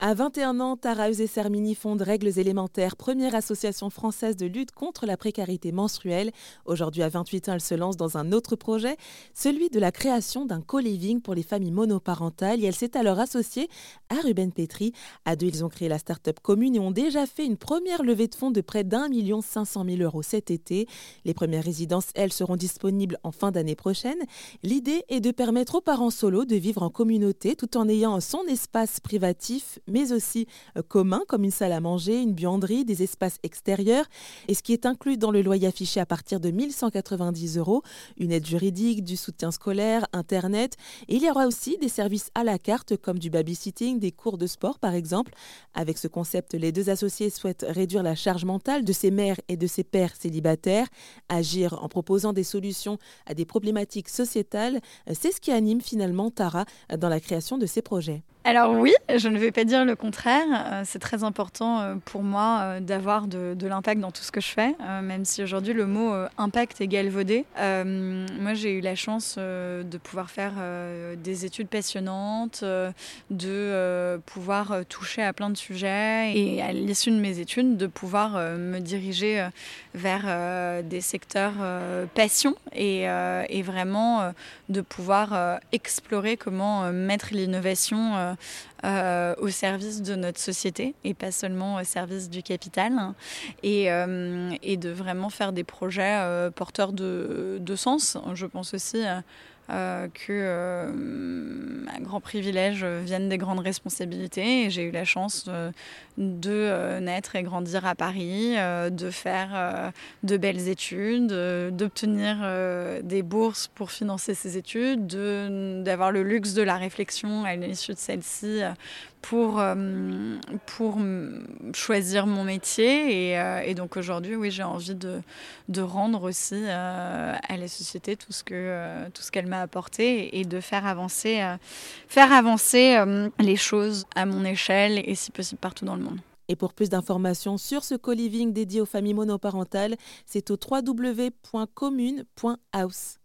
À 21 ans, Tara Eusé-Sermini fonde Règles élémentaires, première association française de lutte contre la précarité menstruelle. Aujourd'hui, à 28 ans, elle se lance dans un autre projet, celui de la création d'un co-living pour les familles monoparentales. Et elle s'est alors associée à Ruben Petri. À deux, ils ont créé la start-up commune et ont déjà fait une première levée de fonds de près d'un million cinq cent mille euros cet été. Les premières résidences, elles, seront disponibles en fin d'année prochaine. L'idée est de permettre aux parents solos de vivre en communauté tout en ayant son espace privatif mais aussi euh, communs comme une salle à manger, une buanderie, des espaces extérieurs. Et ce qui est inclus dans le loyer affiché à partir de 1190 euros, une aide juridique, du soutien scolaire, Internet. Et il y aura aussi des services à la carte comme du babysitting, des cours de sport par exemple. Avec ce concept, les deux associés souhaitent réduire la charge mentale de ces mères et de ces pères célibataires, agir en proposant des solutions à des problématiques sociétales. C'est ce qui anime finalement Tara dans la création de ces projets. Alors oui, je ne vais pas dire le contraire. Euh, c'est très important euh, pour moi euh, d'avoir de, l'impact dans tout ce que je fais, même si aujourd'hui le mot impact est galvaudé. moi, j'ai eu la chance de pouvoir faire des études passionnantes, de pouvoir toucher à plein de sujets et à l'issue de mes études, de pouvoir me diriger vers des secteurs passion et, vraiment de pouvoir explorer comment mettre l'innovation au service de notre société et pas seulement au service du capital. Et, euh, de vraiment faire des projets euh, porteurs de, de, sens. Je pense aussi euh, que euh, un grand privilège vienne des grandes responsabilités. J'ai eu la chance de, de naître et grandir à Paris, de faire de belles études, d'obtenir des bourses pour financer ces études, d'avoir le luxe de la réflexion à l'issue de celle-ci pour, pour choisir mon métier. Et, donc aujourd'hui, oui, j'ai envie de, de rendre aussi à la société tout ce que tout ce apporter et de faire avancer, euh, faire avancer euh, les choses à mon échelle et si possible partout dans le monde. Et pour plus d'informations sur ce co-living dédié aux familles monoparentales, c'est au www.commune.house.